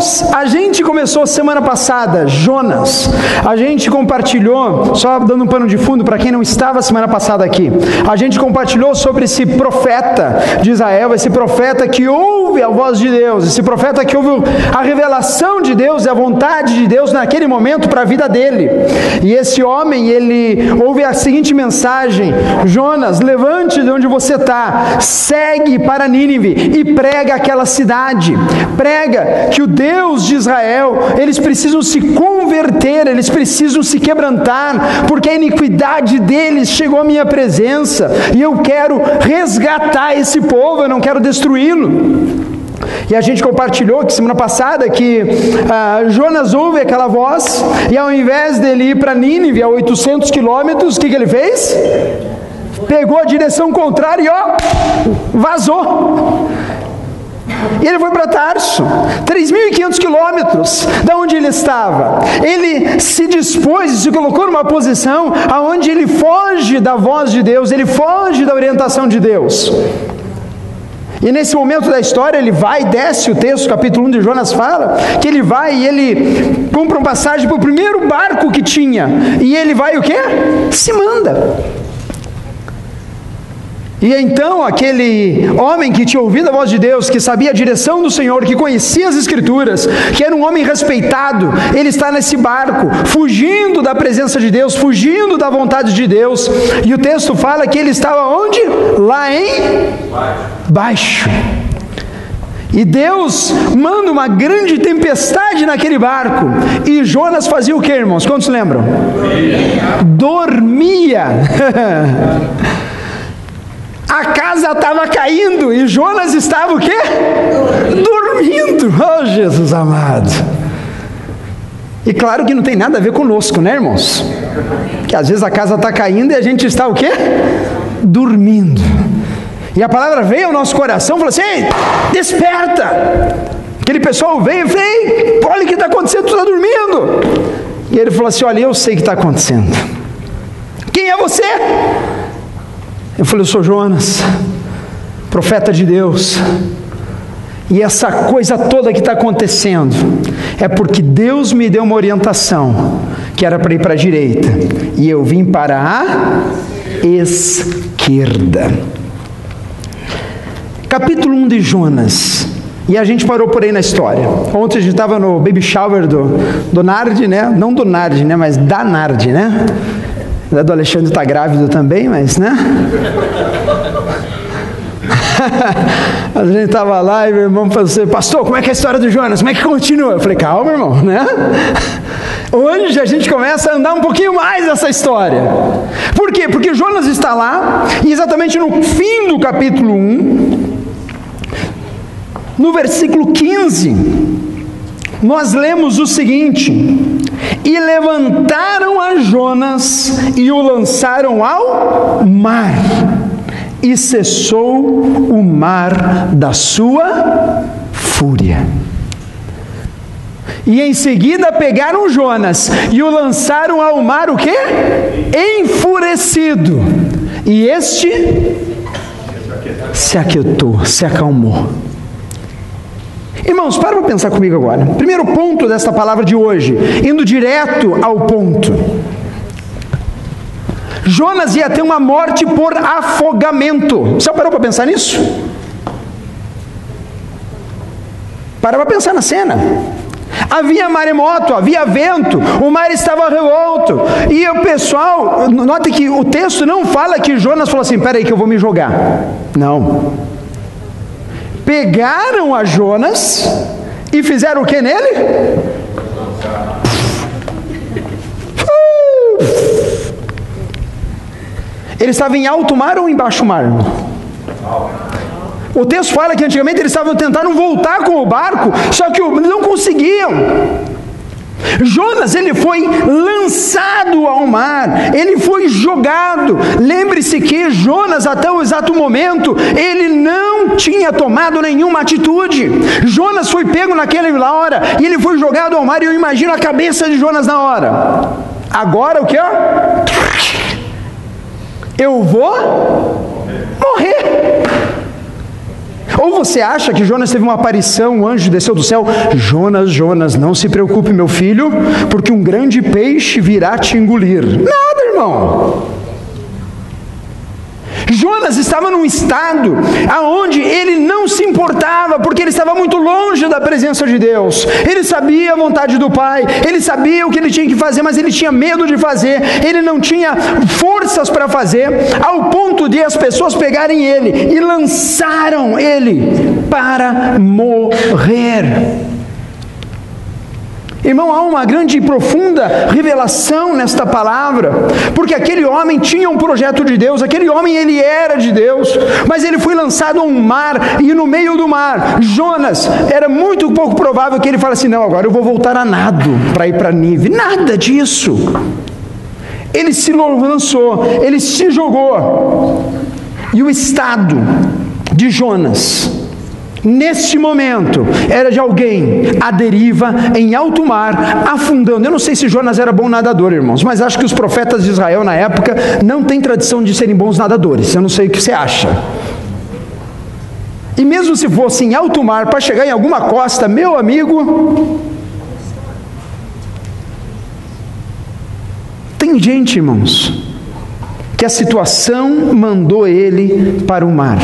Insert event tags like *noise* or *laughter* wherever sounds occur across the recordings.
Irmãos, a gente começou semana passada, Jonas. A gente compartilhou, só dando um pano de fundo para quem não estava semana passada aqui. A gente compartilhou sobre esse profeta de Israel, esse profeta que ouve a voz de Deus, esse profeta que ouve a revelação de Deus e a vontade de Deus naquele momento para a vida dele. E esse homem, ele ouve a seguinte mensagem: Jonas, levante de onde você está, segue para Nínive e prega aquela cidade. Prega que o Deus de Israel, eles precisam se converter, eles precisam se quebrantar, porque a iniquidade deles chegou à minha presença e eu quero resgatar esse povo, eu não quero destruí-lo. E a gente compartilhou que semana passada que ah, Jonas ouve aquela voz e ao invés dele ir para Nínive a 800 quilômetros, o que, que ele fez? Pegou a direção contrária e ó, vazou. E ele foi para Tarso, 3.500 quilômetros da onde ele estava. Ele se dispôs e se colocou numa posição aonde ele foge da voz de Deus, ele foge da orientação de Deus. E nesse momento da história, ele vai, desce o texto, capítulo 1 de Jonas fala, que ele vai e ele compra um passagem para o primeiro barco que tinha. E ele vai o quê? Se manda. E então aquele homem que tinha ouvido a voz de Deus, que sabia a direção do Senhor, que conhecia as Escrituras, que era um homem respeitado, ele está nesse barco, fugindo da presença de Deus, fugindo da vontade de Deus. E o texto fala que ele estava onde? Lá em baixo. E Deus manda uma grande tempestade naquele barco. E Jonas fazia o que, irmãos? Quantos lembram? Dormia. *laughs* A casa estava caindo e Jonas estava o quê? Dormindo. Oh, Jesus amado. E claro que não tem nada a ver conosco, né, irmãos? Que às vezes a casa está caindo e a gente está o quê? Dormindo. E a palavra veio ao nosso coração e falou assim: Ei, desperta! Aquele pessoal veio e falou: olha o que está acontecendo, tu está dormindo. E ele falou assim: Olha, eu sei o que está acontecendo. Quem é você? Eu falei, eu sou Jonas, profeta de Deus. E essa coisa toda que está acontecendo é porque Deus me deu uma orientação que era para ir para a direita e eu vim para a esquerda. Capítulo 1 de Jonas. E a gente parou por aí na história. Ontem a gente estava no baby shower do, do Nard, né? Não do Nard, né? Mas da Nard, né? A do Alexandre está grávido também, mas, né? a gente estava lá e meu irmão falou assim, pastor, como é que é a história do Jonas? Como é que continua? Eu falei, calma, irmão, né? Hoje a gente começa a andar um pouquinho mais nessa história. Por quê? Porque Jonas está lá, e exatamente no fim do capítulo 1, no versículo 15, nós lemos o seguinte: E levantaram a Jonas e o lançaram ao mar, e cessou o mar da sua fúria. E em seguida pegaram Jonas e o lançaram ao mar o quê? Enfurecido. E este se aquietou, se acalmou. Irmãos, para para pensar comigo agora. Primeiro ponto desta palavra de hoje, indo direto ao ponto. Jonas ia ter uma morte por afogamento. Você parou para pensar nisso? Para para pensar na cena. Havia maremoto, havia vento, o mar estava revolto. E o pessoal, note que o texto não fala que Jonas falou assim: peraí, que eu vou me jogar. Não. Pegaram a Jonas e fizeram o que nele? Ele estava em alto mar ou em baixo mar? O texto fala que antigamente eles estavam tentando voltar com o barco, só que não conseguiam. Jonas, ele foi lançado ao mar, ele foi jogado. Lembre-se que Jonas, até o exato momento, ele não tinha tomado nenhuma atitude. Jonas foi pego naquela hora e ele foi jogado ao mar. E eu imagino a cabeça de Jonas na hora. Agora o que? Eu vou morrer. Ou você acha que Jonas teve uma aparição, um anjo desceu do céu? Jonas, Jonas, não se preocupe, meu filho, porque um grande peixe virá te engolir. Nada, irmão. Jonas estava num estado aonde ele não se importava, porque ele estava muito longe da presença de Deus. Ele sabia a vontade do Pai, ele sabia o que ele tinha que fazer, mas ele tinha medo de fazer, ele não tinha forças para fazer, ao ponto de as pessoas pegarem ele e lançaram ele para morrer. Irmão, há uma grande e profunda revelação nesta palavra, porque aquele homem tinha um projeto de Deus, aquele homem ele era de Deus, mas ele foi lançado a um mar e no meio do mar, Jonas, era muito pouco provável que ele falasse: "Não, agora eu vou voltar a nado para ir para Nive". Nada disso. Ele se lançou, ele se jogou. E o estado de Jonas Neste momento, era de alguém à deriva, em alto mar, afundando. Eu não sei se Jonas era bom nadador, irmãos, mas acho que os profetas de Israel na época não têm tradição de serem bons nadadores. Eu não sei o que você acha. E mesmo se fosse em alto mar, para chegar em alguma costa, meu amigo. Tem gente, irmãos, que a situação mandou ele para o mar.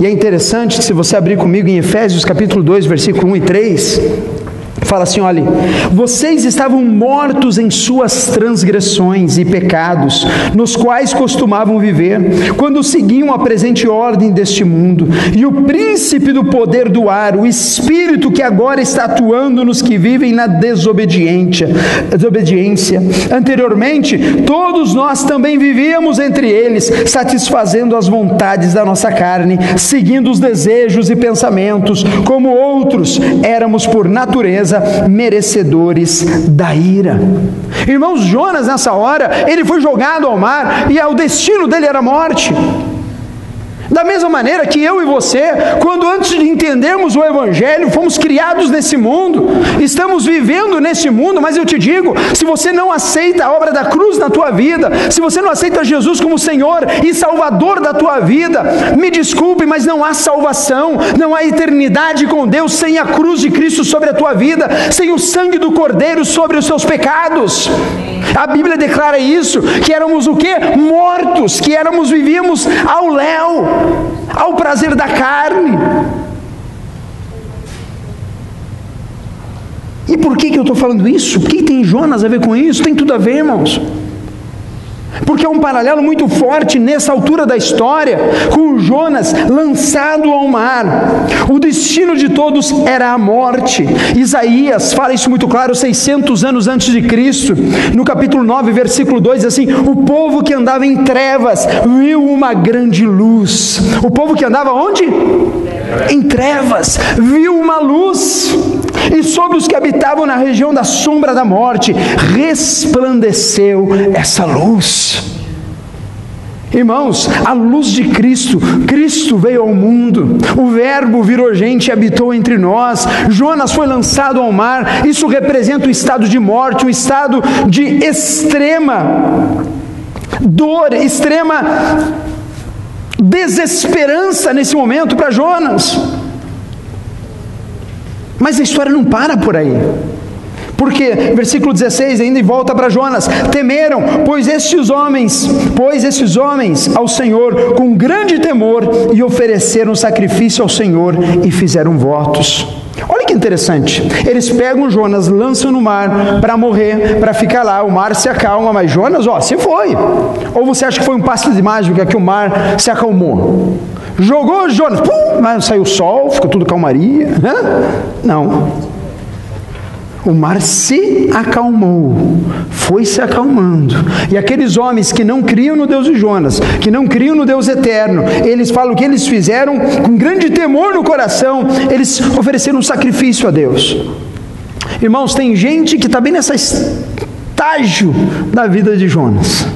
E é interessante que se você abrir comigo em Efésios capítulo 2, versículo 1 e 3, Fala assim: olha, vocês estavam mortos em suas transgressões e pecados, nos quais costumavam viver, quando seguiam a presente ordem deste mundo, e o príncipe do poder do ar, o espírito que agora está atuando nos que vivem na desobediência. desobediência. Anteriormente, todos nós também vivíamos entre eles, satisfazendo as vontades da nossa carne, seguindo os desejos e pensamentos, como outros éramos por natureza merecedores da ira. Irmãos, Jonas, nessa hora, ele foi jogado ao mar e o destino dele era morte. Da mesma maneira que eu e você, quando antes de entendermos o Evangelho, fomos criados nesse mundo, estamos vivendo nesse mundo, mas eu te digo: se você não aceita a obra da cruz na tua vida, se você não aceita Jesus como Senhor e Salvador da tua vida, me desculpe, mas não há salvação, não há eternidade com Deus sem a cruz de Cristo sobre a tua vida, sem o sangue do Cordeiro sobre os seus pecados. A Bíblia declara isso, que éramos o que? Mortos, que éramos, vivíamos ao léu ao prazer da carne. E por que, que eu estou falando isso? O que tem Jonas a ver com isso? Tem tudo a ver, irmãos. Porque é um paralelo muito forte nessa altura da história, com Jonas lançado ao mar. O destino de todos era a morte. Isaías fala isso muito claro, 600 anos antes de Cristo. No capítulo 9, versículo 2, diz assim: O povo que andava em trevas viu uma grande luz. O povo que andava onde? Em trevas, viu uma luz e sobre os que habitavam na região da sombra da morte resplandeceu essa luz. Irmãos, a luz de Cristo, Cristo veio ao mundo, o Verbo virou gente e habitou entre nós. Jonas foi lançado ao mar, isso representa o estado de morte, um estado de extrema dor, extrema desesperança nesse momento para Jonas. Mas a história não para por aí. Porque, versículo 16, ainda e volta para Jonas: temeram, pois estes homens, pois estes homens ao Senhor com grande temor e ofereceram sacrifício ao Senhor e fizeram votos. Olha que interessante. Eles pegam Jonas, lançam no mar para morrer, para ficar lá. O mar se acalma, mas Jonas, ó, se foi. Ou você acha que foi um passe de mágica que o mar se acalmou? Jogou Jonas, pum, saiu o sol, ficou tudo calmaria. Não. O mar se acalmou, foi se acalmando. E aqueles homens que não criam no Deus de Jonas, que não criam no Deus eterno, eles falam que eles fizeram com grande temor no coração, eles ofereceram um sacrifício a Deus. Irmãos, tem gente que está bem nessa estágio da vida de Jonas,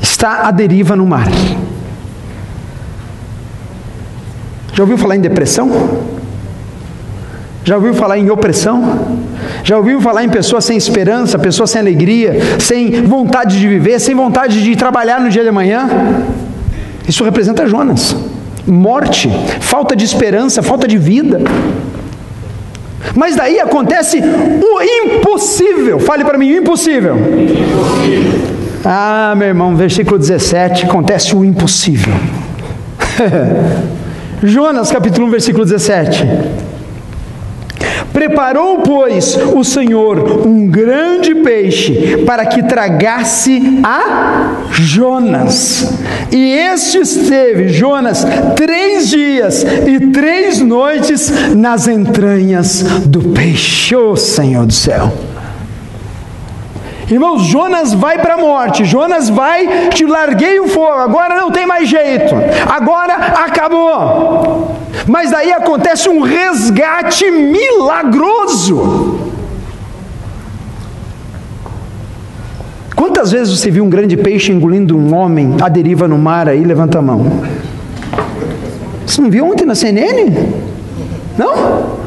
está à deriva no mar. Já ouviu falar em depressão? Já ouviu falar em opressão? Já ouviu falar em pessoas sem esperança, pessoas sem alegria, sem vontade de viver, sem vontade de trabalhar no dia de amanhã? Isso representa Jonas. morte, falta de esperança, falta de vida. Mas daí acontece o impossível. Fale para mim, o impossível. Ah, meu irmão, versículo 17, acontece o impossível. *laughs* Jonas capítulo 1, versículo 17. Preparou, pois, o Senhor um grande peixe para que tragasse a Jonas. E este esteve, Jonas, três dias e três noites nas entranhas do peixe. Oh, Senhor do céu! Irmãos, Jonas vai para a morte, Jonas vai, te larguei o fogo, agora não tem mais jeito, agora acabou. Mas daí acontece um resgate milagroso. Quantas vezes você viu um grande peixe engolindo um homem à deriva no mar aí? Levanta a mão. Você não viu ontem na CNN? Não?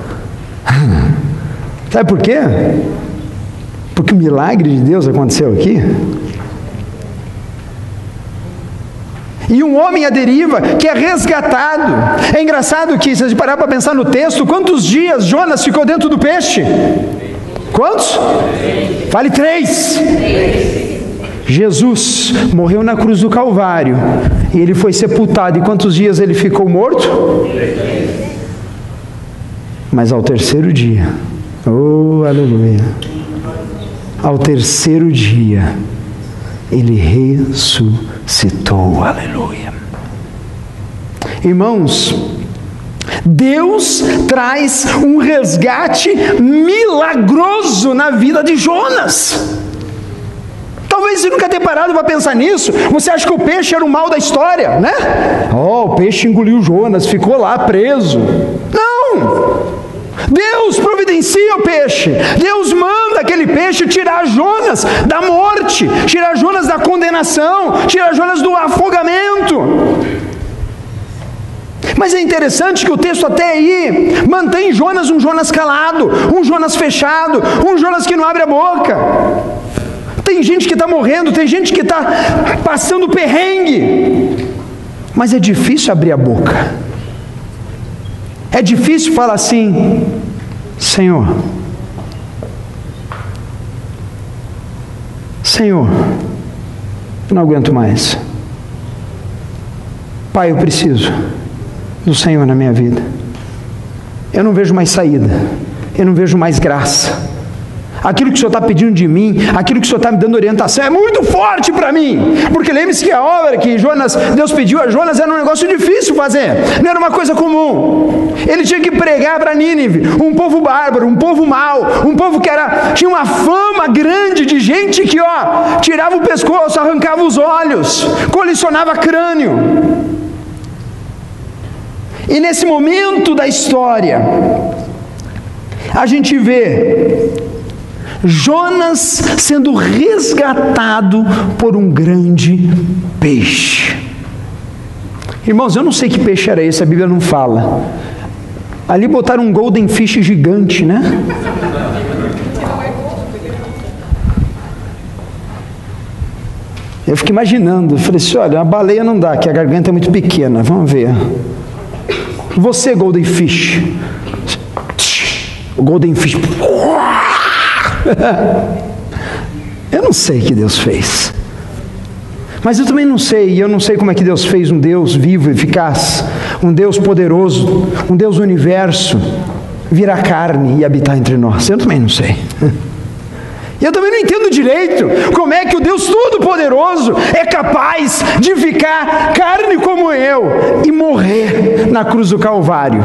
*laughs* Sabe por quê? Porque o milagre de Deus aconteceu aqui. E um homem à deriva que é resgatado. É engraçado que, se a gente parar para pensar no texto, quantos dias Jonas ficou dentro do peixe? Quantos? Fale três. Jesus morreu na cruz do Calvário e ele foi sepultado. E quantos dias ele ficou morto? Mas ao terceiro dia, oh aleluia ao terceiro dia, ele ressuscitou. Aleluia. Irmãos, Deus traz um resgate milagroso na vida de Jonas. Talvez você nunca tenha parado para pensar nisso. Você acha que o peixe era o mal da história, né? Oh, o peixe engoliu Jonas, ficou lá preso. Não! Deus providencia o peixe. Deus manda aquele peixe tirar Jonas da morte, tirar Jonas da condenação, tirar Jonas do afogamento. Mas é interessante que o texto até aí mantém Jonas um Jonas calado, um Jonas fechado, um Jonas que não abre a boca. Tem gente que está morrendo, tem gente que está passando perrengue, mas é difícil abrir a boca. É difícil falar assim, Senhor, Senhor, eu não aguento mais. Pai, eu preciso do Senhor na minha vida. Eu não vejo mais saída, eu não vejo mais graça aquilo que o Senhor está pedindo de mim, aquilo que o Senhor está me dando orientação, é muito forte para mim. Porque lembre-se que a obra que Jonas, Deus pediu a Jonas era um negócio difícil fazer, não era uma coisa comum. Ele tinha que pregar para Nínive, um povo bárbaro, um povo mau, um povo que era, tinha uma fama grande de gente que ó, tirava o pescoço, arrancava os olhos, colisionava crânio. E nesse momento da história, a gente vê Jonas sendo resgatado por um grande peixe. Irmãos, eu não sei que peixe era esse, a Bíblia não fala. Ali botaram um golden fish gigante, né? Eu fiquei imaginando, falei assim: olha, a baleia não dá, que a garganta é muito pequena, vamos ver. Você, golden fish. O golden fish. *laughs* eu não sei o que Deus fez. Mas eu também não sei, e eu não sei como é que Deus fez um Deus vivo, eficaz, um Deus poderoso, um Deus do universo, virar carne e habitar entre nós. Eu também não sei. *laughs* E eu também não entendo direito como é que o Deus Todo-Poderoso é capaz de ficar carne como eu e morrer na cruz do Calvário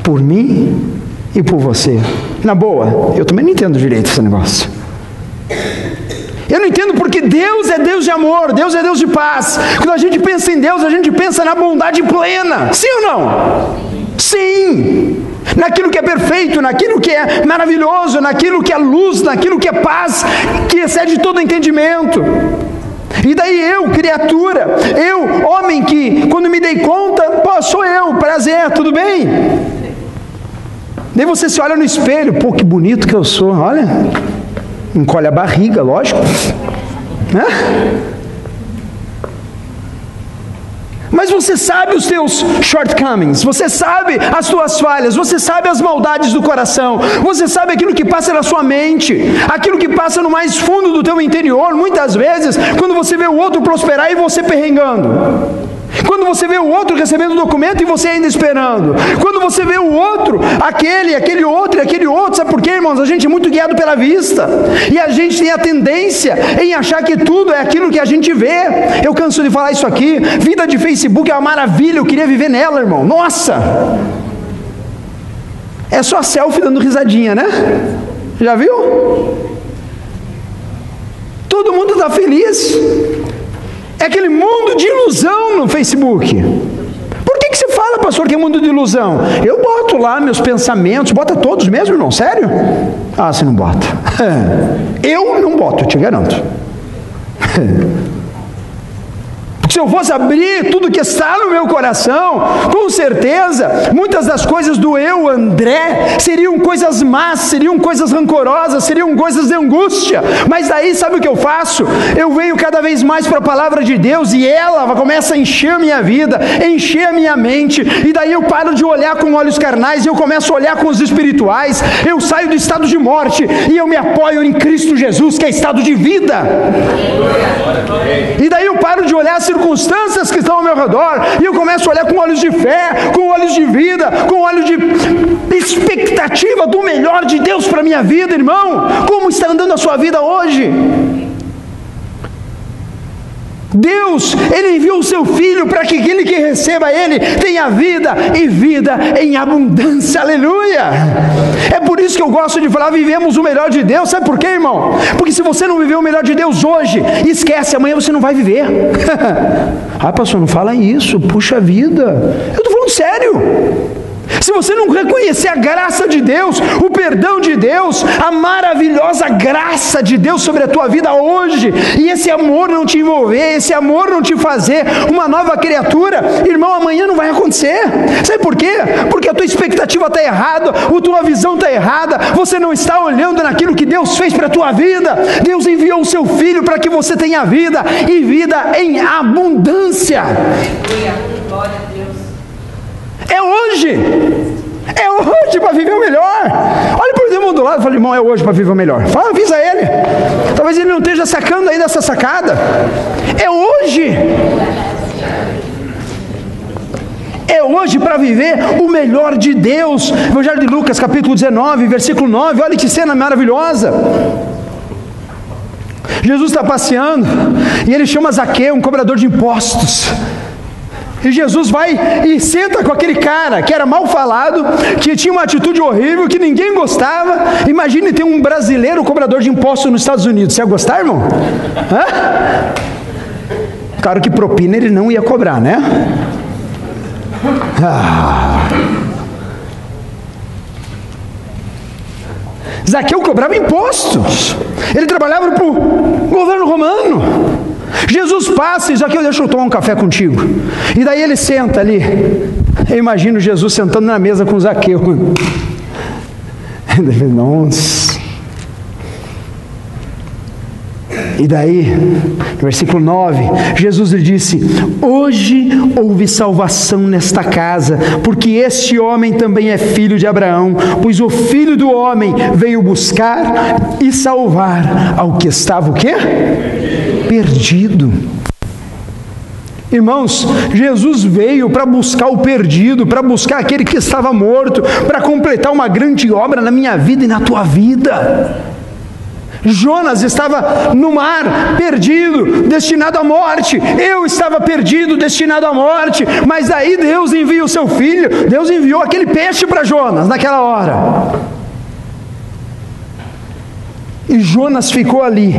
por mim e por você. Na boa, eu também não entendo direito esse negócio. Eu não entendo porque Deus é Deus de amor, Deus é Deus de paz. Quando a gente pensa em Deus, a gente pensa na bondade plena. Sim ou não? Sim. Naquilo que é perfeito, naquilo que é maravilhoso, naquilo que é luz, naquilo que é paz, que excede todo entendimento. E daí eu, criatura, eu, homem que, quando me dei conta, pô, sou eu, prazer, tudo bem? Daí você se olha no espelho, pô, que bonito que eu sou, olha. Encolhe a barriga, lógico. Né? Mas você sabe os teus shortcomings, você sabe as tuas falhas, você sabe as maldades do coração, você sabe aquilo que passa na sua mente, aquilo que passa no mais fundo do teu interior, muitas vezes, quando você vê o outro prosperar e você perrengando. Quando você vê o outro recebendo o documento e você ainda esperando. Quando você vê o outro, aquele, aquele outro aquele outro. Sabe por quê, irmãos? A gente é muito guiado pela vista. E a gente tem a tendência em achar que tudo é aquilo que a gente vê. Eu canso de falar isso aqui. Vida de Facebook é uma maravilha. Eu queria viver nela, irmão. Nossa! É só selfie dando risadinha, né? Já viu? Todo mundo está feliz. É aquele mundo de ilusão no Facebook. Por que, que você fala, pastor, que é mundo de ilusão? Eu boto lá meus pensamentos, bota todos mesmo, irmão? Sério? Ah, você não bota. *laughs* Eu não boto, eu te garanto. *laughs* Se eu fosse abrir tudo que está no meu coração, com certeza, muitas das coisas do eu, André, seriam coisas más, seriam coisas rancorosas, seriam coisas de angústia. Mas daí, sabe o que eu faço? Eu venho cada vez mais para a palavra de Deus e ela começa a encher a minha vida, encher a minha mente, e daí eu paro de olhar com olhos carnais e eu começo a olhar com os espirituais. Eu saio do estado de morte e eu me apoio em Cristo Jesus, que é estado de vida. E daí eu paro de olhar as circunstâncias que estão ao meu redor, e eu começo a olhar com olhos de fé, com olhos de vida, com olhos de expectativa do melhor de Deus para a minha vida, irmão. Como está andando a sua vida hoje? Deus, Ele enviou o seu Filho para que aquele que receba Ele tenha vida e vida em abundância, aleluia. É por isso que eu gosto de falar: vivemos o melhor de Deus, sabe por quê, irmão? Porque se você não viver o melhor de Deus hoje, esquece, amanhã você não vai viver. *laughs* ah, pastor, não fala isso, puxa vida, eu estou falando sério. Se você não reconhecer a graça de Deus, o perdão de Deus, a maravilhosa graça de Deus sobre a tua vida hoje, e esse amor não te envolver, esse amor não te fazer uma nova criatura, irmão, amanhã não vai acontecer. Sabe por quê? Porque a tua expectativa está errada, a tua visão está errada, você não está olhando naquilo que Deus fez para a tua vida. Deus enviou o seu filho para que você tenha vida e vida em abundância. Glória a Deus. É hoje. É hoje para viver o melhor. Olha para o irmão do lado e fala, irmão, é hoje para viver o melhor. Fala, avisa ele. Talvez ele não esteja sacando ainda essa sacada. É hoje. É hoje para viver o melhor de Deus. Evangelho de Lucas, capítulo 19, versículo 9. Olha que cena maravilhosa. Jesus está passeando e ele chama Zaqueu, um cobrador de impostos. E Jesus vai e senta com aquele cara que era mal falado, que tinha uma atitude horrível, que ninguém gostava. Imagine ter um brasileiro cobrador de impostos nos Estados Unidos. Você ia gostar, irmão? Hã? Claro que propina ele não ia cobrar, né? Ah. Zaqueu cobrava impostos. Ele trabalhava para o governo romano. Jesus passa e diz: Aqui, deixa eu tomar um café contigo. E daí ele senta ali. Eu imagino Jesus sentando na mesa com Zaqueu. *laughs* Nossa. E daí, versículo 9, Jesus lhe disse: Hoje houve salvação nesta casa, porque este homem também é filho de Abraão, pois o filho do homem veio buscar e salvar ao que estava o quê? Perdido. Irmãos, Jesus veio para buscar o perdido, para buscar aquele que estava morto, para completar uma grande obra na minha vida e na tua vida. Jonas estava no mar, perdido, destinado à morte. Eu estava perdido, destinado à morte. Mas aí Deus envia o seu filho. Deus enviou aquele peixe para Jonas naquela hora. E Jonas ficou ali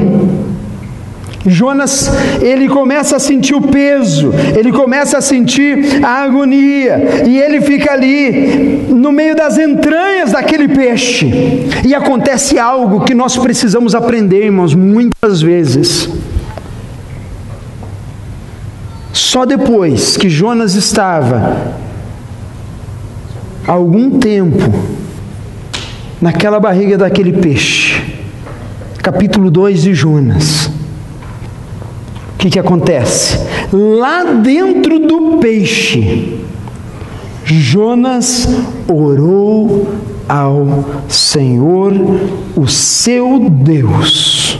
Jonas, ele começa a sentir o peso, ele começa a sentir a agonia, e ele fica ali no meio das entranhas daquele peixe. E acontece algo que nós precisamos aprender, irmãos, muitas vezes. Só depois que Jonas estava algum tempo naquela barriga daquele peixe, capítulo 2 de Jonas que, que acontece? Lá dentro do peixe, Jonas orou ao Senhor, o seu Deus.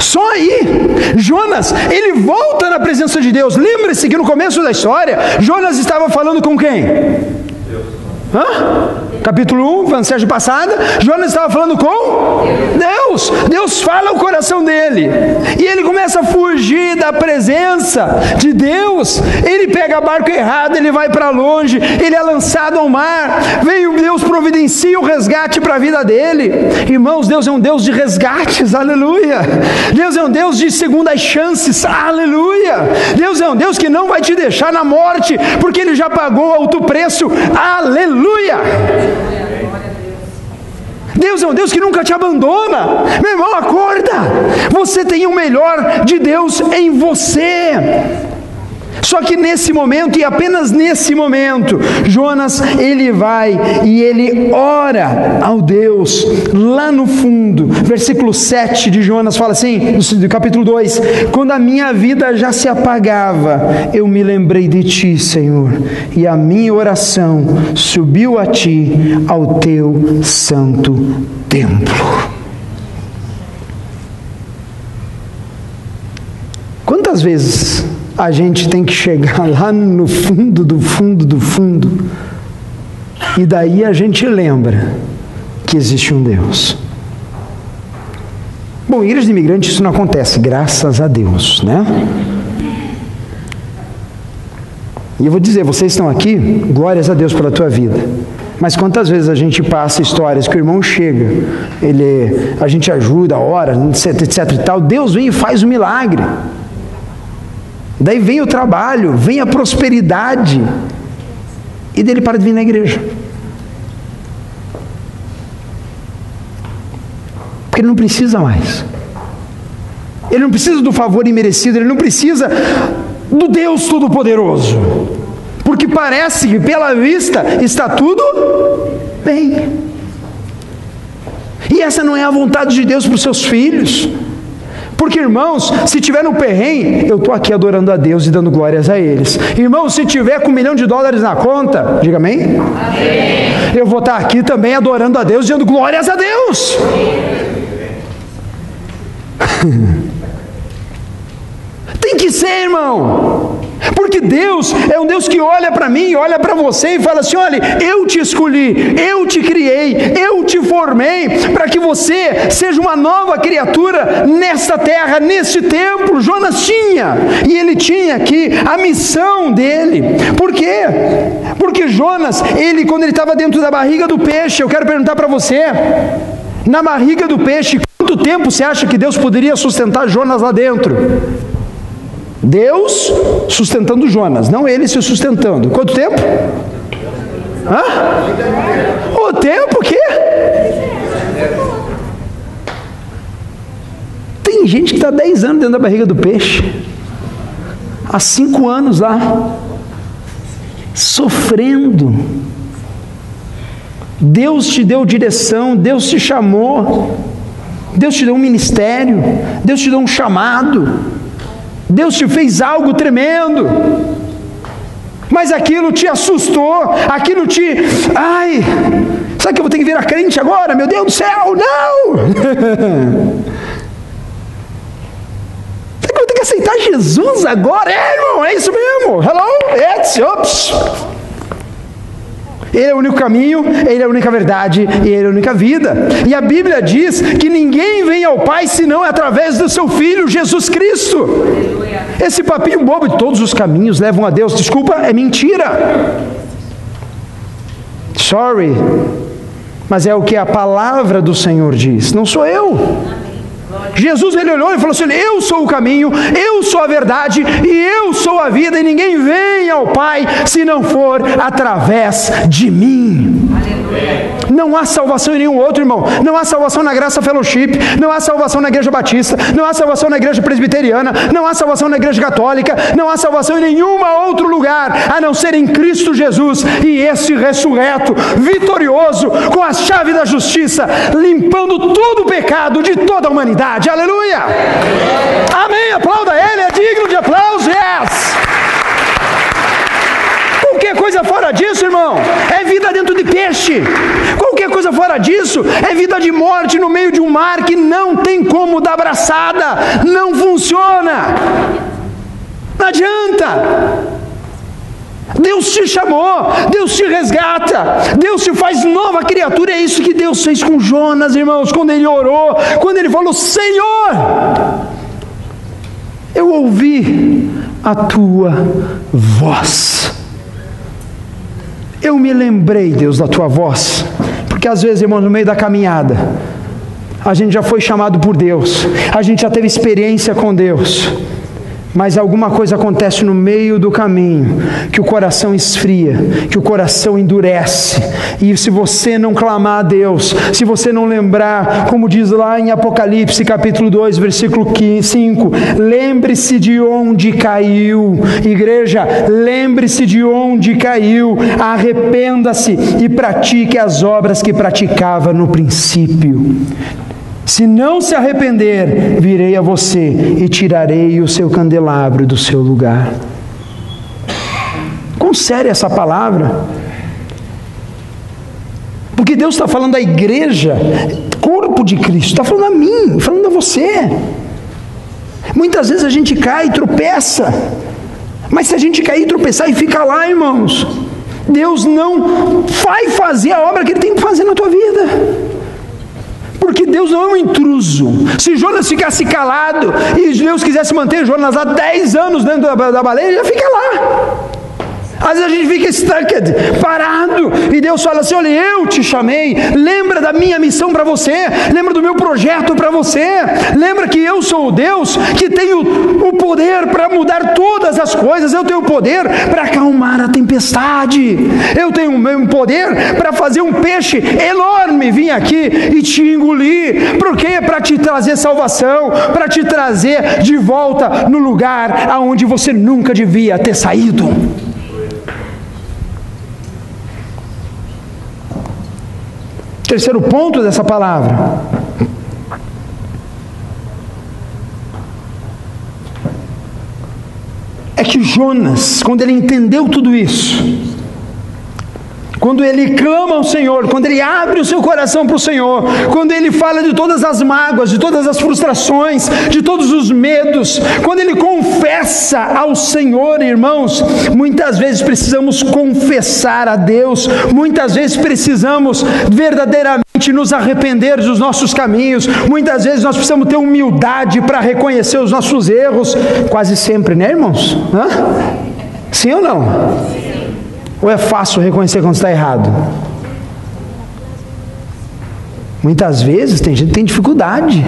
Só aí, Jonas, ele volta na presença de Deus. Lembre-se que no começo da história, Jonas estava falando com quem? Hã? capítulo 1, mensagem passada, Jonas estava falando com Deus. Deus fala o coração dele. E ele começa a fugir da presença de Deus. Ele pega barco errado, ele vai para longe, ele é lançado ao mar. Veio Deus providencia o resgate para a vida dele. Irmãos, Deus é um Deus de resgates, aleluia. Deus é um Deus de segundas chances, aleluia. Deus é um Deus que não vai te deixar na morte, porque ele já pagou alto preço, aleluia. Deus é um Deus que nunca te abandona. Meu irmão, acorda. Você tem o melhor de Deus em você. Só que nesse momento, e apenas nesse momento, Jonas ele vai e ele ora ao Deus lá no fundo. Versículo 7 de Jonas fala assim, no capítulo 2: Quando a minha vida já se apagava, eu me lembrei de ti, Senhor, e a minha oração subiu a ti, ao teu santo templo. Quantas vezes a gente tem que chegar *laughs* lá no fundo do fundo do fundo, e daí a gente lembra que existe um Deus. Bom, em igreja de imigrantes isso não acontece, graças a Deus, né? E eu vou dizer, vocês estão aqui, glórias a Deus pela tua vida. Mas quantas vezes a gente passa histórias que o irmão chega, ele, a gente ajuda, ora, etc, etc e tal, Deus vem e faz o milagre. Daí vem o trabalho, vem a prosperidade, e dele para de vir na igreja. Porque ele não precisa mais. Ele não precisa do favor imerecido, ele não precisa do Deus Todo-Poderoso. Porque parece que pela vista está tudo bem. E essa não é a vontade de Deus para os seus filhos. Porque, irmãos, se tiver no perrengue, eu estou aqui adorando a Deus e dando glórias a eles. Irmãos, se tiver com um milhão de dólares na conta, diga amém. amém. Eu vou estar aqui também adorando a Deus, dando glórias a Deus. *laughs* Tem que ser, irmão. Porque Deus é um Deus que olha para mim, olha para você e fala assim: olha, eu te escolhi, eu te criei, eu te formei para que você seja uma nova criatura nesta terra, neste templo. Jonas tinha, e ele tinha aqui a missão dele. Por quê? Porque Jonas, ele, quando ele estava dentro da barriga do peixe, eu quero perguntar para você: na barriga do peixe, quanto tempo você acha que Deus poderia sustentar Jonas lá dentro? Deus sustentando Jonas, não ele se sustentando. Quanto tempo? Hã? O tempo que? Tem gente que está 10 anos dentro da barriga do peixe. Há 5 anos lá. Sofrendo. Deus te deu direção, Deus te chamou. Deus te deu um ministério, Deus te deu um chamado. Deus te fez algo tremendo, mas aquilo te assustou, aquilo te. Ai, sabe que eu vou ter que virar crente agora? Meu Deus do céu, não! *laughs* Será que eu vou ter que aceitar Jesus agora? É, irmão, é isso mesmo. Hello, it's, ups. Ele é o único caminho, Ele é a única verdade e Ele é a única vida. E a Bíblia diz que ninguém vem ao Pai senão através do seu Filho, Jesus Cristo. Esse papinho bobo de todos os caminhos levam a Deus, desculpa, é mentira. Sorry, mas é o que a palavra do Senhor diz, não sou eu. Jesus ele olhou e falou assim: Eu sou o caminho, eu sou a verdade e eu sou a vida, e ninguém vem ao Pai se não for através de mim. Aleluia. Não há salvação em nenhum outro, irmão. Não há salvação na Graça Fellowship, não há salvação na Igreja Batista, não há salvação na Igreja Presbiteriana, não há salvação na Igreja Católica, não há salvação em nenhum outro lugar a não ser em Cristo Jesus e esse ressurreto, vitorioso, com a chave da justiça, limpando todo o pecado de toda a humanidade. Aleluia! Amém. Aplauda ele, é digno de aplauso. Yes! Qualquer coisa fora disso, irmão, é vida dentro de peixe. Qualquer coisa fora disso é vida de morte no meio de um mar que não tem como dar abraçada, não funciona. Não adianta. Deus te chamou, Deus te resgata, Deus te faz nova criatura. É isso que Deus fez com Jonas, irmãos, quando ele orou, quando ele falou: Senhor, eu ouvi a tua voz. Eu me lembrei, Deus, da tua voz, porque às vezes, irmãos, no meio da caminhada, a gente já foi chamado por Deus, a gente já teve experiência com Deus mas alguma coisa acontece no meio do caminho, que o coração esfria, que o coração endurece. E se você não clamar a Deus, se você não lembrar, como diz lá em Apocalipse capítulo 2, versículo 5, lembre-se de onde caiu. Igreja, lembre-se de onde caiu, arrependa-se e pratique as obras que praticava no princípio. Se não se arrepender, virei a você e tirarei o seu candelabro do seu lugar. Considere essa palavra. Porque Deus está falando da igreja, corpo de Cristo, está falando a mim, falando a você. Muitas vezes a gente cai e tropeça, mas se a gente cair e tropeçar e ficar lá, irmãos, Deus não vai fazer a obra que Ele tem que fazer na tua vida. Porque Deus não é um intruso. Se Jonas ficasse calado e Deus quisesse manter Jonas lá 10 anos dentro da, da baleia, ele já fica lá. Às vezes a gente fica stucked, parado, e Deus fala assim: olha, eu te chamei, lembra da minha missão para você, lembra do meu projeto para você, lembra que eu sou o Deus que tenho o poder para mudar todas as coisas, eu tenho o poder para acalmar a tempestade, eu tenho o meu poder para fazer um peixe enorme vir aqui e te engolir, porque para te trazer salvação, para te trazer de volta no lugar aonde você nunca devia ter saído. Terceiro ponto dessa palavra. É que Jonas, quando ele entendeu tudo isso, quando ele clama ao Senhor, quando ele abre o seu coração para o Senhor, quando ele fala de todas as mágoas, de todas as frustrações, de todos os medos, quando ele confessa ao Senhor, irmãos, muitas vezes precisamos confessar a Deus, muitas vezes precisamos verdadeiramente nos arrepender dos nossos caminhos, muitas vezes nós precisamos ter humildade para reconhecer os nossos erros, quase sempre, né, irmãos? Hã? Sim ou não? Ou é fácil reconhecer quando está errado? Muitas vezes tem gente que tem dificuldade.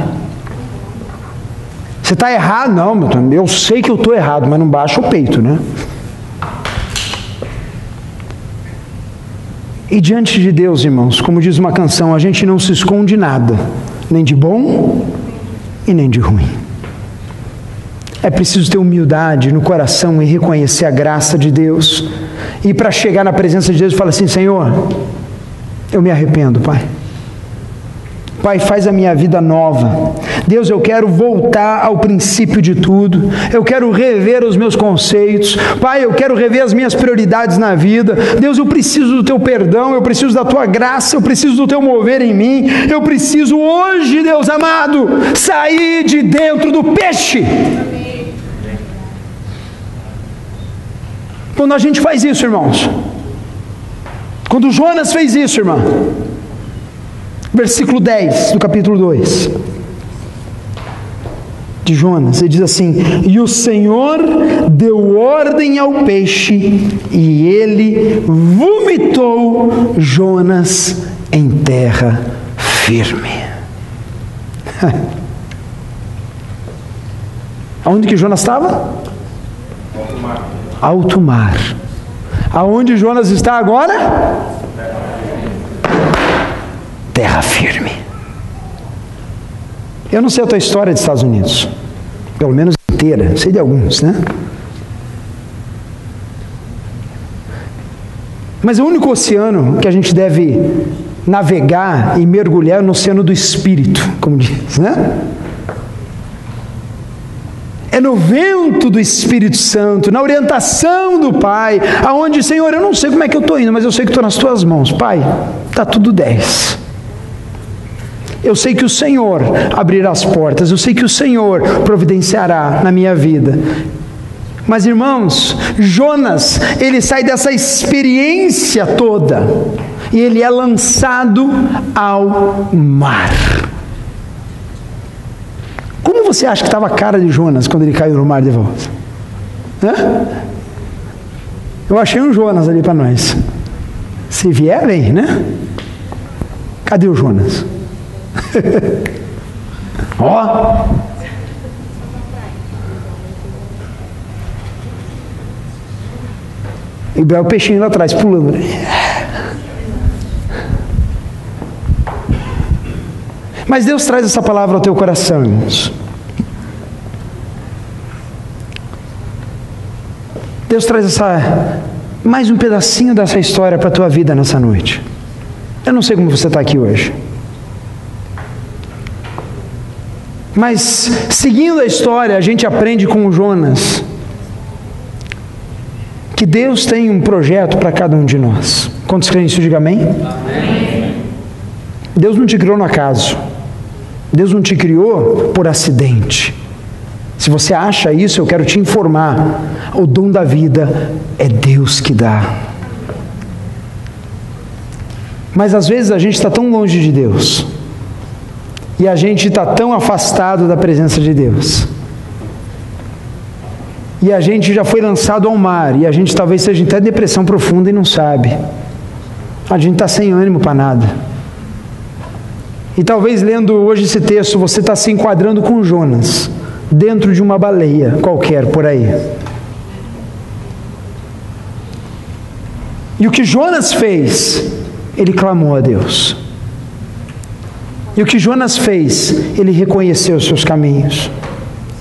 Você está errado? Não, eu sei que eu estou errado, mas não baixa o peito, né? E diante de Deus, irmãos, como diz uma canção, a gente não se esconde nada, nem de bom e nem de ruim. É preciso ter humildade no coração e reconhecer a graça de Deus. E para chegar na presença de Deus, fala assim: Senhor, eu me arrependo, Pai. Pai, faz a minha vida nova. Deus, eu quero voltar ao princípio de tudo. Eu quero rever os meus conceitos. Pai, eu quero rever as minhas prioridades na vida. Deus, eu preciso do teu perdão, eu preciso da tua graça, eu preciso do teu mover em mim. Eu preciso hoje, Deus amado, sair de dentro do peixe. Quando a gente faz isso, irmãos. Quando Jonas fez isso, irmão. Versículo 10 do capítulo 2 de Jonas, ele diz assim: E o Senhor deu ordem ao peixe, e ele vomitou Jonas em terra firme. *laughs* Aonde que Jonas estava? Alto mar. Aonde Jonas está agora? terra firme. Eu não sei a tua história dos Estados Unidos, pelo menos inteira, sei de alguns, né? Mas o único oceano que a gente deve navegar e mergulhar é no oceano do Espírito, como diz, né? É no vento do Espírito Santo, na orientação do Pai, aonde, Senhor, eu não sei como é que eu estou indo, mas eu sei que estou nas tuas mãos. Pai, está tudo dez. Eu sei que o Senhor abrirá as portas, eu sei que o Senhor providenciará na minha vida. Mas irmãos, Jonas, ele sai dessa experiência toda e ele é lançado ao mar. Você acha que estava a cara de Jonas quando ele caiu no mar de volta? Hã? Eu achei um Jonas ali para nós. Se vier, vem, né? Cadê o Jonas? *laughs* Ó. E o peixinho lá atrás, pulando. Mas Deus traz essa palavra ao teu coração, irmãos. Deus traz essa mais um pedacinho dessa história para a tua vida nessa noite. Eu não sei como você está aqui hoje. Mas seguindo a história, a gente aprende com Jonas que Deus tem um projeto para cada um de nós. Quantos creem isso? Diga amém. amém. Deus não te criou no acaso. Deus não te criou por acidente. Se você acha isso, eu quero te informar: o dom da vida é Deus que dá. Mas às vezes a gente está tão longe de Deus e a gente está tão afastado da presença de Deus. E a gente já foi lançado ao mar, e a gente talvez seja até depressão profunda e não sabe. A gente está sem ânimo para nada. E talvez lendo hoje esse texto, você está se enquadrando com Jonas, dentro de uma baleia qualquer por aí. E o que Jonas fez? Ele clamou a Deus. E o que Jonas fez? Ele reconheceu os seus caminhos.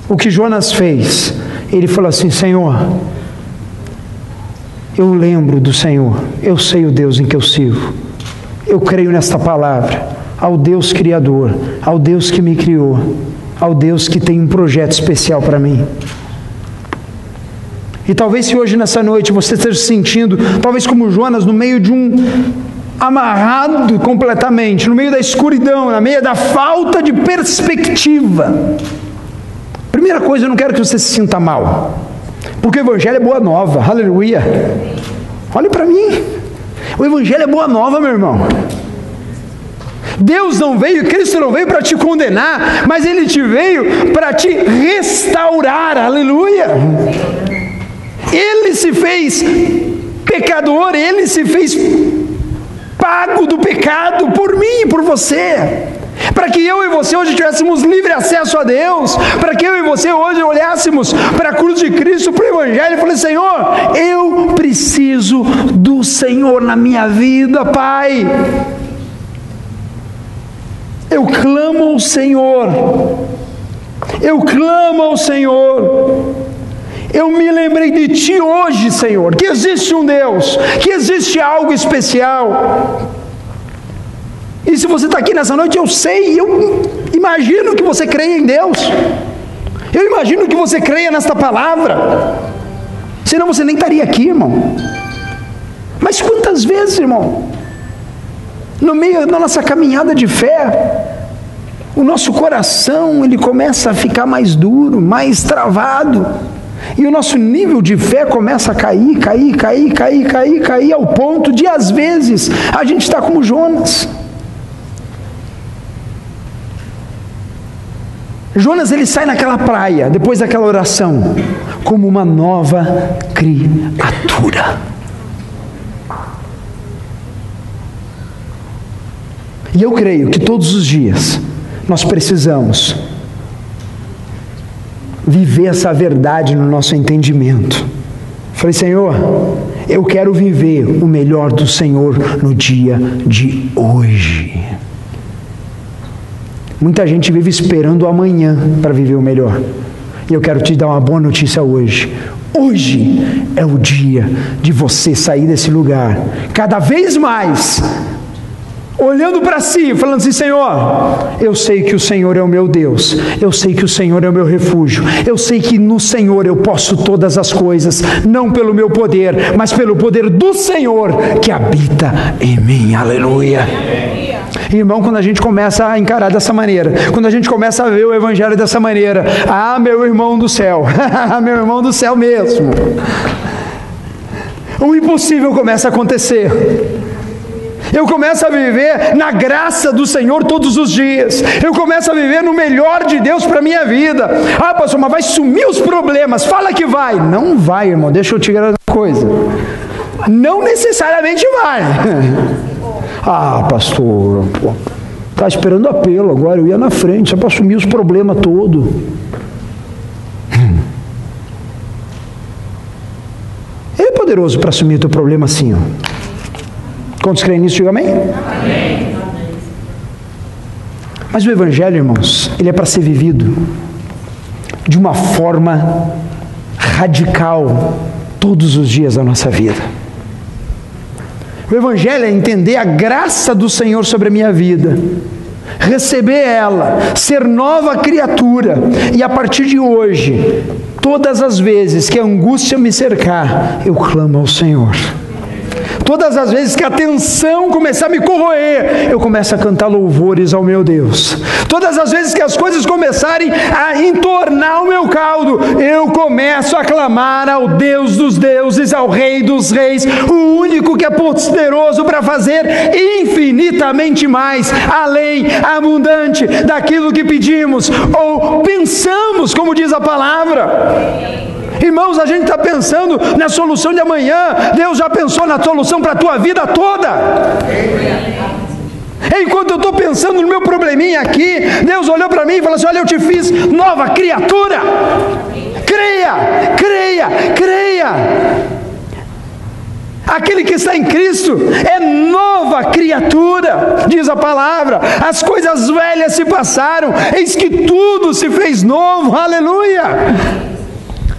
O que Jonas fez? Ele falou assim: Senhor, eu lembro do Senhor, eu sei o Deus em que eu sirvo, eu creio nesta palavra, ao Deus Criador, ao Deus que me criou, ao Deus que tem um projeto especial para mim. E talvez se hoje nessa noite você esteja se sentindo, talvez como Jonas, no meio de um amarrado completamente, no meio da escuridão, no meio da falta de perspectiva. Primeira coisa, eu não quero que você se sinta mal, porque o Evangelho é boa nova, aleluia. Olhe para mim, o Evangelho é boa nova, meu irmão. Deus não veio, Cristo não veio para te condenar, mas Ele te veio para te restaurar, aleluia. Ele se fez pecador, Ele se fez pago do pecado por mim e por você. Para que eu e você hoje tivéssemos livre acesso a Deus, para que eu e você hoje olhássemos para a cruz de Cristo, para o Evangelho e falei: Senhor, eu preciso do Senhor na minha vida, Pai. Eu clamo ao Senhor, eu clamo ao Senhor. Eu me lembrei de Ti hoje, Senhor, que existe um Deus, que existe algo especial. E se você está aqui nessa noite, eu sei, eu imagino que você creia em Deus. Eu imagino que você creia nesta palavra. Senão você nem estaria aqui, irmão. Mas quantas vezes, irmão, no meio da nossa caminhada de fé, o nosso coração ele começa a ficar mais duro, mais travado. E o nosso nível de fé começa a cair, cair, cair, cair, cair, cair, ao ponto de, às vezes, a gente está como Jonas. Jonas ele sai naquela praia, depois daquela oração, como uma nova criatura. E eu creio que todos os dias nós precisamos viver essa verdade no nosso entendimento. Falei, Senhor, eu quero viver o melhor do Senhor no dia de hoje. Muita gente vive esperando amanhã para viver o melhor. E eu quero te dar uma boa notícia hoje. Hoje é o dia de você sair desse lugar, cada vez mais olhando para si, falando assim: Senhor, eu sei que o Senhor é o meu Deus, eu sei que o Senhor é o meu refúgio, eu sei que no Senhor eu posso todas as coisas, não pelo meu poder, mas pelo poder do Senhor que habita em mim. Aleluia. Irmão, quando a gente começa a encarar dessa maneira, quando a gente começa a ver o Evangelho dessa maneira, ah, meu irmão do céu, *laughs* meu irmão do céu mesmo, o impossível começa a acontecer. Eu começo a viver na graça do Senhor todos os dias. Eu começo a viver no melhor de Deus para a minha vida. Ah, pastor, mas vai sumir os problemas. Fala que vai. Não vai, irmão. Deixa eu te garantir uma coisa. Não necessariamente vai. *laughs* Ah, pastor, está esperando apelo agora. Eu ia na frente, só para assumir os problemas todos. *laughs* Ele é poderoso para assumir o teu problema assim, ó. Quantos creem nisso? Diga amém? amém. Mas o Evangelho, irmãos, ele é para ser vivido de uma forma radical todos os dias da nossa vida. O Evangelho é entender a graça do Senhor sobre a minha vida, receber ela, ser nova criatura, e a partir de hoje, todas as vezes que a angústia me cercar, eu clamo ao Senhor. Todas as vezes que a tensão começar a me corroer, eu começo a cantar louvores ao meu Deus. Todas as vezes que as coisas começarem a entornar o meu caldo, eu começo a clamar ao Deus dos deuses, ao Rei dos reis, o único que é poderoso para fazer infinitamente mais, além, abundante daquilo que pedimos ou pensamos, como diz a palavra. Irmãos, a gente está pensando na solução de amanhã, Deus já pensou na solução para a tua vida toda. Enquanto eu estou pensando no meu probleminha aqui, Deus olhou para mim e falou assim: Olha, eu te fiz nova criatura. Creia, creia, creia. Aquele que está em Cristo é nova criatura, diz a palavra. As coisas velhas se passaram, eis que tudo se fez novo, aleluia.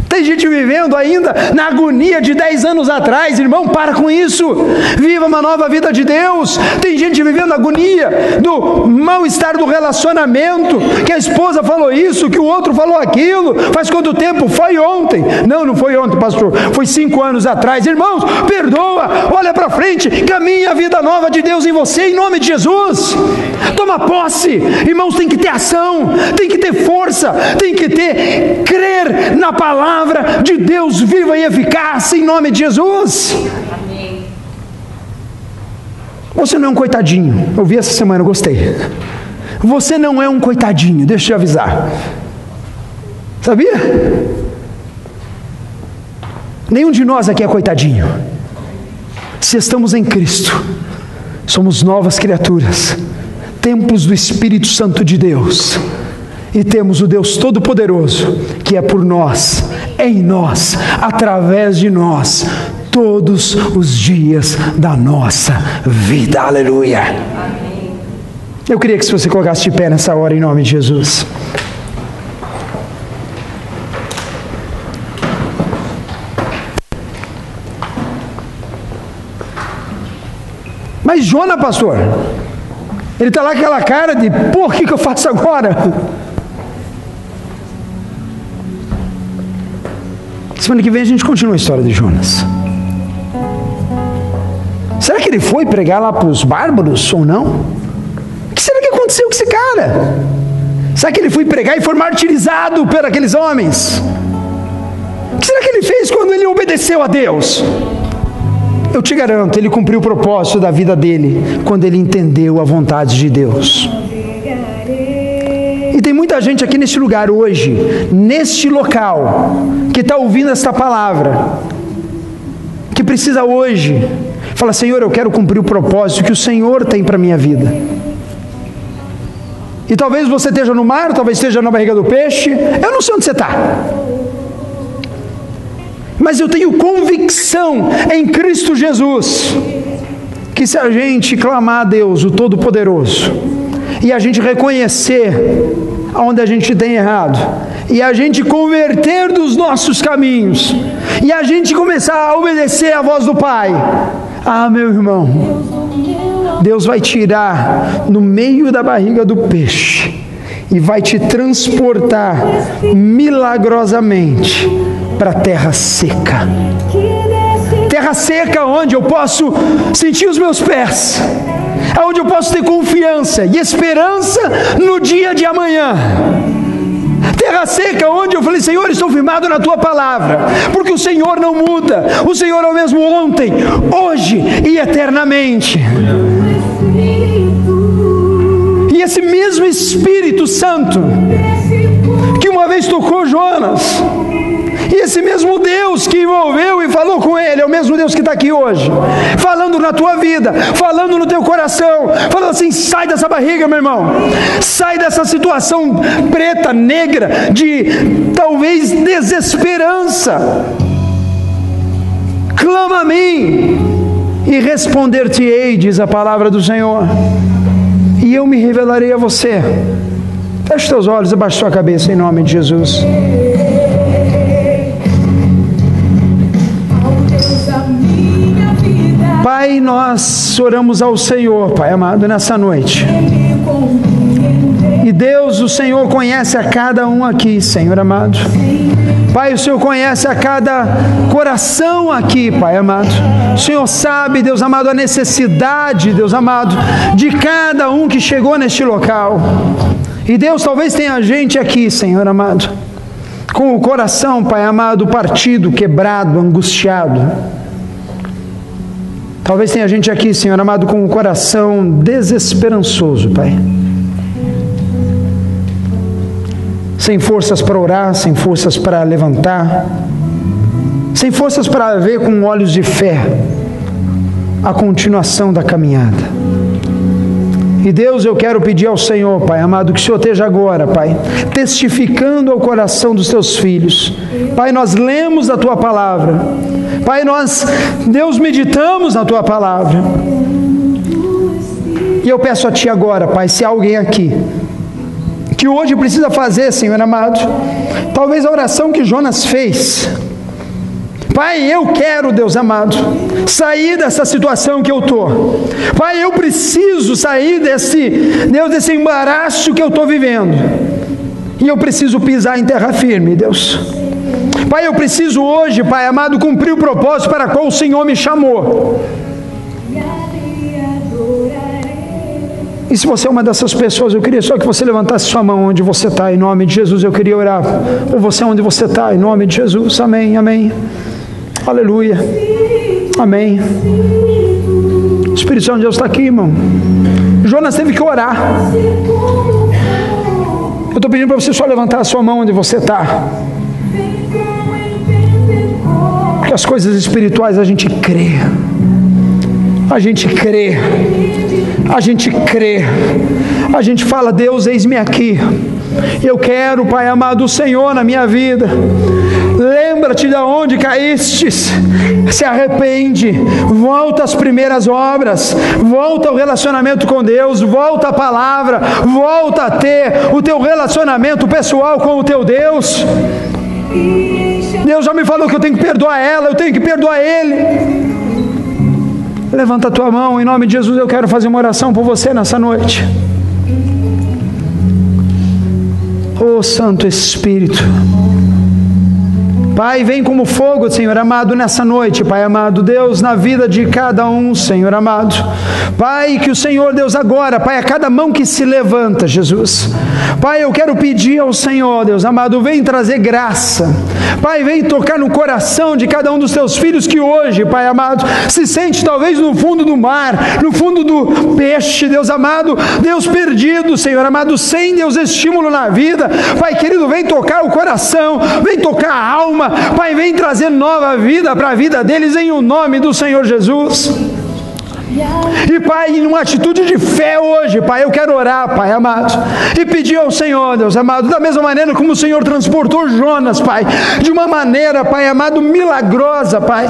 Tem gente vivendo ainda na agonia de 10 anos atrás, irmão, para com isso. Viva uma nova vida de Deus. Tem gente vivendo agonia do mal-estar do relacionamento, que a esposa falou isso, que o outro falou aquilo. Faz quanto tempo? Foi ontem. Não, não foi ontem, pastor. Foi cinco anos atrás. Irmãos, perdoa, olha para frente, caminha a vida nova de Deus em você, em nome de Jesus. Toma posse. Irmãos, tem que ter ação, tem que ter força, tem que ter crer na palavra palavra de Deus viva e eficaz em nome de Jesus. Amém. Você não é um coitadinho. Eu vi essa semana, eu gostei. Você não é um coitadinho, deixa eu te avisar. Sabia? Nenhum de nós aqui é coitadinho. Se estamos em Cristo, somos novas criaturas, templos do Espírito Santo de Deus e temos o Deus Todo-Poderoso, que é por nós, em nós, através de nós, todos os dias da nossa vida. Aleluia. Eu queria que se você colocasse de pé nessa hora, em nome de Jesus. Mas Jona, pastor, ele está lá com aquela cara de, por que, que eu faço agora? Semana que vem a gente continua a história de Jonas. Será que ele foi pregar lá para os bárbaros ou não? O que será que aconteceu com esse cara? Será que ele foi pregar e foi martirizado por aqueles homens? O que será que ele fez quando ele obedeceu a Deus? Eu te garanto, ele cumpriu o propósito da vida dele quando ele entendeu a vontade de Deus. E tem muita gente aqui nesse lugar hoje, neste local, que está ouvindo esta palavra, que precisa hoje falar: Senhor, eu quero cumprir o propósito que o Senhor tem para a minha vida. E talvez você esteja no mar, talvez esteja na barriga do peixe, eu não sei onde você está. Mas eu tenho convicção em Cristo Jesus que se a gente clamar a Deus, o Todo-Poderoso, e a gente reconhecer onde a gente tem errado, e a gente converter dos nossos caminhos, e a gente começar a obedecer a voz do Pai. Ah, meu irmão, Deus vai tirar no meio da barriga do peixe e vai te transportar milagrosamente para a terra seca. Terra seca onde eu posso sentir os meus pés, onde eu posso ter confiança e esperança no dia de amanhã. Terra seca, onde eu falei, Senhor, estou firmado na tua palavra, porque o Senhor não muda, o Senhor é o mesmo ontem, hoje e eternamente. E esse mesmo Espírito Santo, que uma vez tocou Jonas, e esse mesmo Deus que envolveu e falou com ele, é o mesmo Deus que está aqui hoje, falando na tua vida, falando no teu coração, falando assim: sai dessa barriga, meu irmão, sai dessa situação preta, negra, de talvez desesperança. Clama a mim e responder-te-ei, diz a palavra do Senhor, e eu me revelarei a você. Feche teus olhos, abaixe sua cabeça em nome de Jesus. Pai, nós oramos ao Senhor, Pai amado, nessa noite. E Deus, o Senhor conhece a cada um aqui, Senhor amado. Pai, o Senhor conhece a cada coração aqui, Pai amado. O Senhor sabe, Deus amado, a necessidade, Deus amado, de cada um que chegou neste local. E Deus, talvez tenha gente aqui, Senhor amado, com o coração, Pai amado, partido, quebrado, angustiado. Talvez tenha gente aqui, Senhor amado, com o coração desesperançoso, Pai. Sem forças para orar, sem forças para levantar, sem forças para ver com olhos de fé a continuação da caminhada. E Deus, eu quero pedir ao Senhor, Pai amado, que o Senhor esteja agora, Pai, testificando ao coração dos teus filhos. Pai, nós lemos a tua palavra. Pai, nós, Deus, meditamos na tua palavra. E eu peço a Ti agora, Pai, se há alguém aqui que hoje precisa fazer, Senhor amado, talvez a oração que Jonas fez, Pai, eu quero, Deus amado, sair dessa situação que eu estou. Pai, eu preciso sair desse, Deus, desse embaraço que eu estou vivendo. E eu preciso pisar em terra firme, Deus. Pai, eu preciso hoje, Pai amado, cumprir o propósito para qual o Senhor me chamou. E se você é uma dessas pessoas, eu queria só que você levantasse sua mão onde você está, em nome de Jesus. Eu queria orar por você onde você está, em nome de Jesus. Amém, amém. Aleluia. Amém. O Espírito Santo de Deus está aqui, irmão. Jonas teve que orar. Eu estou pedindo para você só levantar a sua mão onde você está. Porque as coisas espirituais a gente crê. A gente crê. A gente crê. A gente fala, Deus, eis-me aqui. Eu quero, Pai amado, o Senhor na minha vida. Lembra-te de onde caístes, se arrepende, volta às primeiras obras, volta ao relacionamento com Deus, volta à palavra, volta a ter o teu relacionamento pessoal com o teu Deus. Deus já me falou que eu tenho que perdoar ela, eu tenho que perdoar ele. Levanta a tua mão, em nome de Jesus, eu quero fazer uma oração por você nessa noite. Oh Santo Espírito. Pai, vem como fogo, Senhor amado, nessa noite, Pai amado, Deus, na vida de cada um, Senhor amado. Pai, que o Senhor, Deus, agora, Pai, a cada mão que se levanta, Jesus. Pai, eu quero pedir ao Senhor, Deus amado, vem trazer graça. Pai, vem tocar no coração de cada um dos teus filhos que hoje, Pai amado, se sente talvez no fundo do mar, no fundo do peixe, Deus amado, Deus perdido, Senhor amado, sem Deus estímulo na vida. Pai querido, vem tocar o coração, vem tocar a alma, Pai, vem trazer nova vida para a vida deles em o nome do Senhor Jesus. E Pai, em uma atitude de fé hoje, Pai, eu quero orar, Pai amado, e pedir ao Senhor, Deus amado, da mesma maneira como o Senhor transportou Jonas, Pai, de uma maneira, Pai amado, milagrosa, Pai.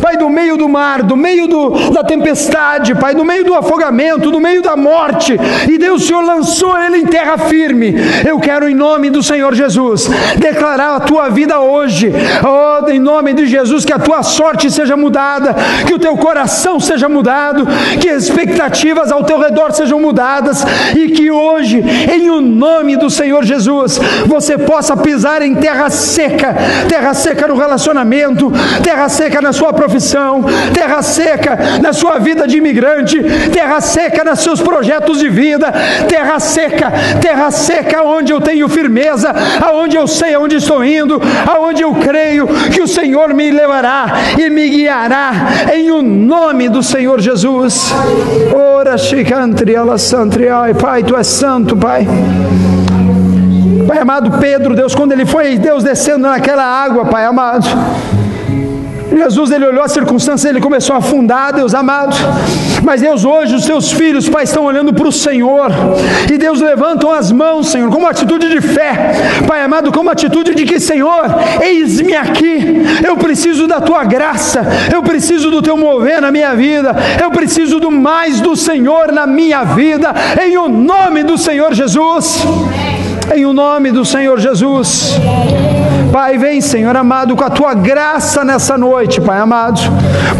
Pai, do meio do mar, do meio do, da tempestade, Pai, do meio do afogamento, do meio da morte, e Deus, o Senhor lançou ele em terra firme. Eu quero, em nome do Senhor Jesus, declarar a tua vida hoje, oh, em nome de Jesus, que a tua sorte seja mudada, que o teu coração seja mudado, que as expectativas ao teu redor sejam mudadas, e que hoje, em o nome do Senhor Jesus, você possa pisar em terra seca, terra seca no relacionamento, terra seca na sua profissão profissão, terra seca na sua vida de imigrante, terra seca nos seus projetos de vida, terra seca, terra seca onde eu tenho firmeza, aonde eu sei aonde estou indo, aonde eu creio que o Senhor me levará e me guiará em o nome do Senhor Jesus. Ora, Shikantri, Alassantri, ai, Pai, tu és santo, Pai. Pai amado Pedro, Deus, quando ele foi, Deus descendo naquela água, Pai amado. Jesus ele olhou a circunstância, ele começou a afundar, Deus amado. Mas Deus, hoje os seus filhos, Pai, estão olhando para o Senhor. E Deus levantam as mãos, Senhor, como atitude de fé. Pai amado, como atitude de que, Senhor, eis-me aqui. Eu preciso da tua graça. Eu preciso do teu mover na minha vida. Eu preciso do mais do Senhor na minha vida. Em o nome do Senhor Jesus. Em o nome do Senhor Jesus. Pai, vem, Senhor amado, com a tua graça nessa noite, Pai amado.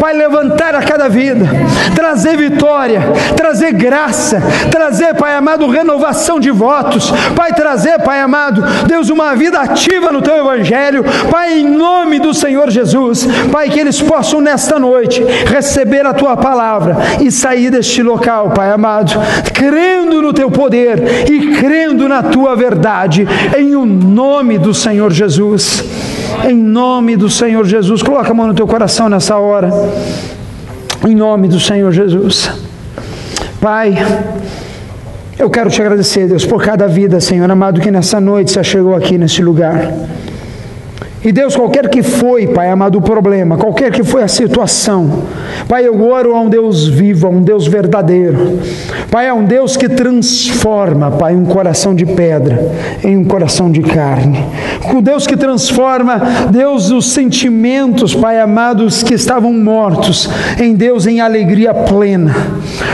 Pai, levantar a cada vida, trazer vitória, trazer graça, trazer, Pai amado, renovação de votos. Pai, trazer, Pai amado, Deus, uma vida ativa no teu evangelho. Pai, em nome do Senhor Jesus, Pai, que eles possam nesta noite receber a tua palavra e sair deste local, Pai amado, crendo no teu poder e crendo na tua verdade, em o nome do Senhor Jesus. Em nome do Senhor Jesus. Coloca a mão no teu coração nessa hora. Em nome do Senhor Jesus. Pai, eu quero te agradecer, Deus, por cada vida, Senhor amado, que nessa noite você chegou aqui nesse lugar. E Deus, qualquer que foi, Pai amado, o problema, qualquer que foi a situação, Pai, eu oro a um Deus vivo, a um Deus verdadeiro. Pai, é um Deus que transforma, Pai, um coração de pedra em um coração de carne. Um Deus que transforma, Deus, os sentimentos, Pai amados, que estavam mortos, em Deus em alegria plena.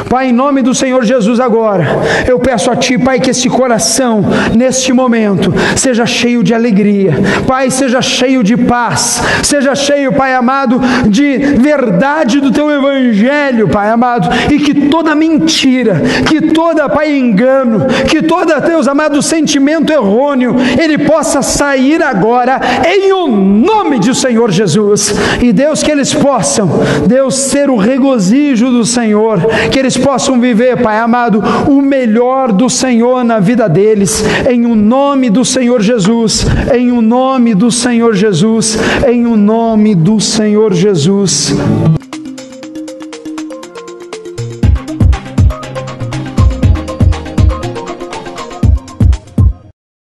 Pai, em nome do Senhor Jesus, agora, eu peço a Ti, Pai, que esse coração, neste momento, seja cheio de alegria. Pai, seja cheio cheio de paz, seja cheio, Pai amado, de verdade do teu evangelho, Pai amado, e que toda mentira, que toda, Pai, engano, que toda, Deus amado, sentimento errôneo, ele possa sair agora em o nome de Senhor Jesus. E Deus, que eles possam, Deus, ser o regozijo do Senhor, que eles possam viver, Pai amado, o melhor do Senhor na vida deles, em o nome do Senhor Jesus, em o nome do Senhor Senhor Jesus, em o nome do Senhor Jesus.